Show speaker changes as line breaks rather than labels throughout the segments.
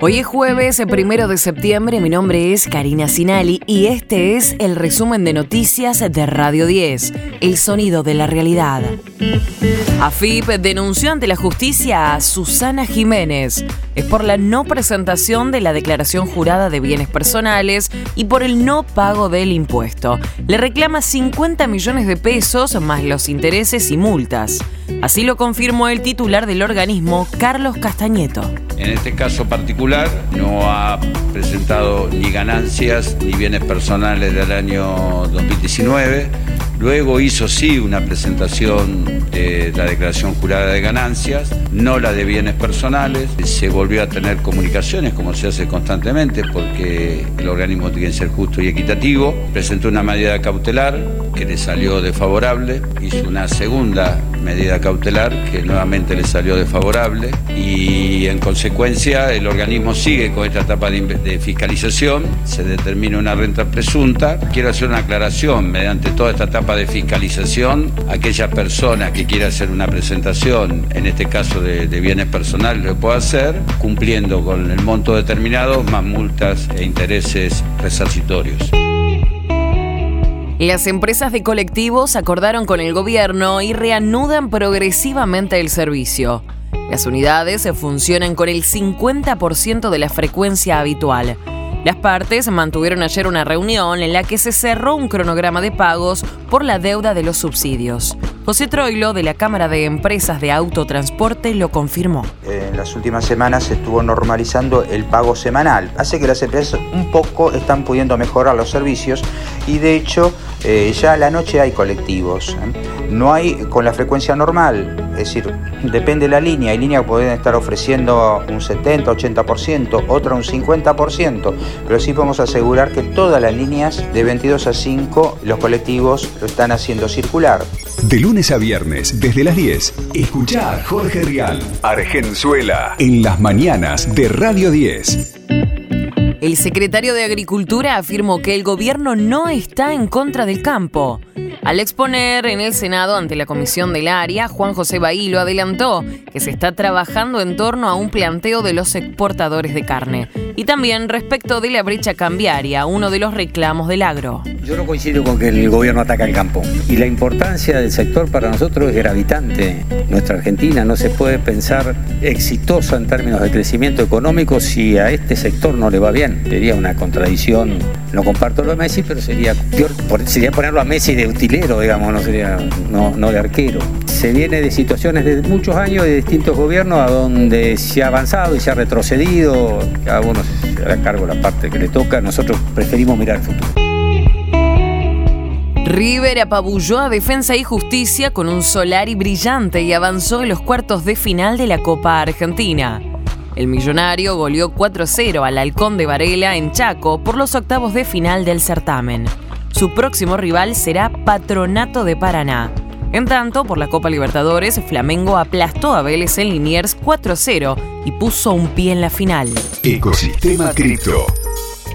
Hoy es jueves, el primero de septiembre. Mi nombre es Karina Sinali y este es el resumen de noticias de Radio 10, El Sonido de la Realidad. AFIP denunció ante la justicia a Susana Jiménez. Es por la no presentación de la declaración jurada de bienes personales y por el no pago del impuesto. Le reclama 50 millones de pesos más los intereses y multas. Así lo confirmó el titular del organismo, Carlos Castañeto.
En este caso particular no ha presentado ni ganancias ni bienes personales del año 2019 Luego hizo sí una presentación de la declaración jurada de ganancias, no la de bienes personales. Se volvió a tener comunicaciones como se hace constantemente porque el organismo tiene que ser justo y equitativo. Presentó una medida cautelar que le salió desfavorable, hizo una segunda medida cautelar que nuevamente le salió desfavorable y en consecuencia el organismo sigue con esta etapa de, fiscalización, se determina una renta presunta. Quiero hacer una aclaración mediante toda esta etapa de fiscalización, aquella persona que quiera hacer una presentación, en este caso de, bienes personales, lo puede hacer cumpliendo con el monto determinado más multas e intereses resarcitorios.
Las empresas de colectivos acordaron con el gobierno y reanudan progresivamente el servicio. Las unidades funcionan con el 50% de la frecuencia habitual. Las partes mantuvieron ayer una reunión en la que se cerró un cronograma de pagos por la deuda de los subsidios. José Troilo, de la Cámara de Empresas de Autotransporte, lo confirmó.
En las últimas semanas se estuvo normalizando el pago semanal. Hace que las empresas un poco están pudiendo mejorar los servicios y de hecho eh, ya a la noche hay colectivos. ¿eh? No hay con la frecuencia normal, es decir, depende de la línea. Hay líneas que pueden estar ofreciendo un 70, 80%, otra un 50%, pero sí podemos asegurar que todas las líneas de 22 a 5 los colectivos lo están haciendo circular.
De lunes a viernes, desde las 10, escucha a Jorge Rial, Argenzuela, en las mañanas de Radio 10.
El secretario de Agricultura afirmó que el gobierno no está en contra del campo. Al exponer en el Senado ante la comisión del área, Juan José Bailo adelantó que se está trabajando en torno a un planteo de los exportadores de carne y también respecto de la brecha cambiaria, uno de los reclamos del agro.
Yo no coincido con que el gobierno ataca el campo y la importancia del sector para nosotros es gravitante. Nuestra Argentina no se puede pensar exitosa en términos de crecimiento económico si a este sector no le va bien. Sería una contradicción. No comparto lo de Messi, pero sería sería ponerlo a Messi de utilero, digamos, no sería no, no de arquero. Se viene de situaciones de muchos años de distintos gobiernos a donde se ha avanzado y se ha retrocedido. Cada uno se hará cargo la parte que le toca. Nosotros preferimos mirar el futuro.
River apabulló a Defensa y Justicia con un Solari brillante y avanzó en los cuartos de final de la Copa Argentina. El millonario goleó 4-0 al Halcón de Varela en Chaco por los octavos de final del certamen. Su próximo rival será Patronato de Paraná. En tanto, por la Copa Libertadores, Flamengo aplastó a Vélez en Liniers 4-0 y puso un pie en la final.
Ecosistema Cripto.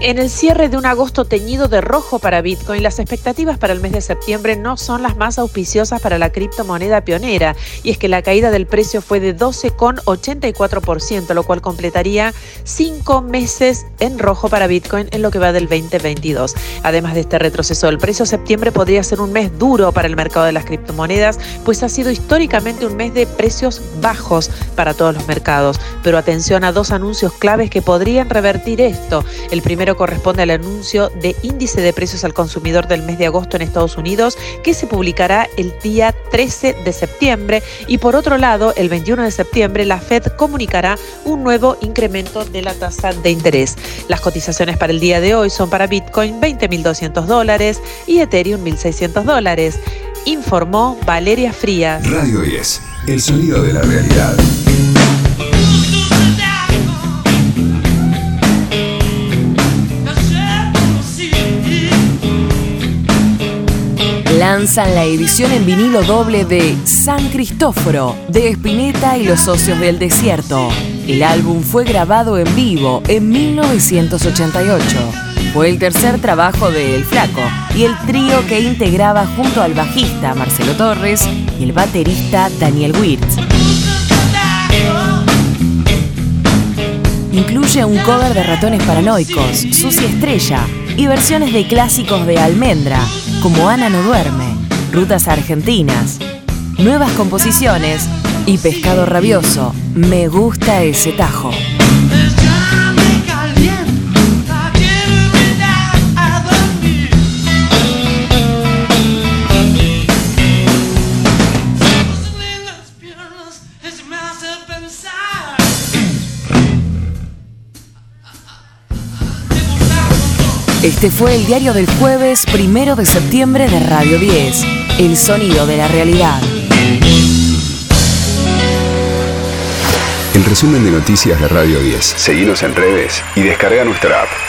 En el cierre de un agosto teñido de rojo para Bitcoin, las expectativas para el mes de septiembre no son las más auspiciosas para la criptomoneda pionera, y es que la caída del precio fue de 12,84%, lo cual completaría cinco meses en rojo para Bitcoin en lo que va del 2022. Además de este retroceso del precio, septiembre podría ser un mes duro para el mercado de las criptomonedas, pues ha sido históricamente un mes de precios bajos para todos los mercados. Pero atención a dos anuncios claves que podrían revertir esto. El corresponde al anuncio de índice de precios al consumidor del mes de agosto en Estados Unidos, que se publicará el día 13 de septiembre. Y por otro lado, el 21 de septiembre, la Fed comunicará un nuevo incremento de la tasa de interés. Las cotizaciones para el día de hoy son para Bitcoin 20.200 dólares y Ethereum 1.600 dólares. Informó Valeria Frías.
Radio 10, el sonido de la realidad.
Lanzan la edición en vinilo doble de San Cristóforo, de Espineta y los socios del desierto. El álbum fue grabado en vivo en 1988. Fue el tercer trabajo de El Flaco y el trío que integraba junto al bajista Marcelo Torres y el baterista Daniel Wirtz. Incluye un cover de Ratones Paranoicos, Sucia Estrella y versiones de clásicos de Almendra, como Ana no duerme, Rutas Argentinas, nuevas composiciones y Pescado Rabioso. Me gusta ese tajo. Este fue el diario del jueves primero de septiembre de Radio 10, El sonido de la realidad.
El resumen de noticias de Radio 10. Seguimos en redes y descarga nuestra app.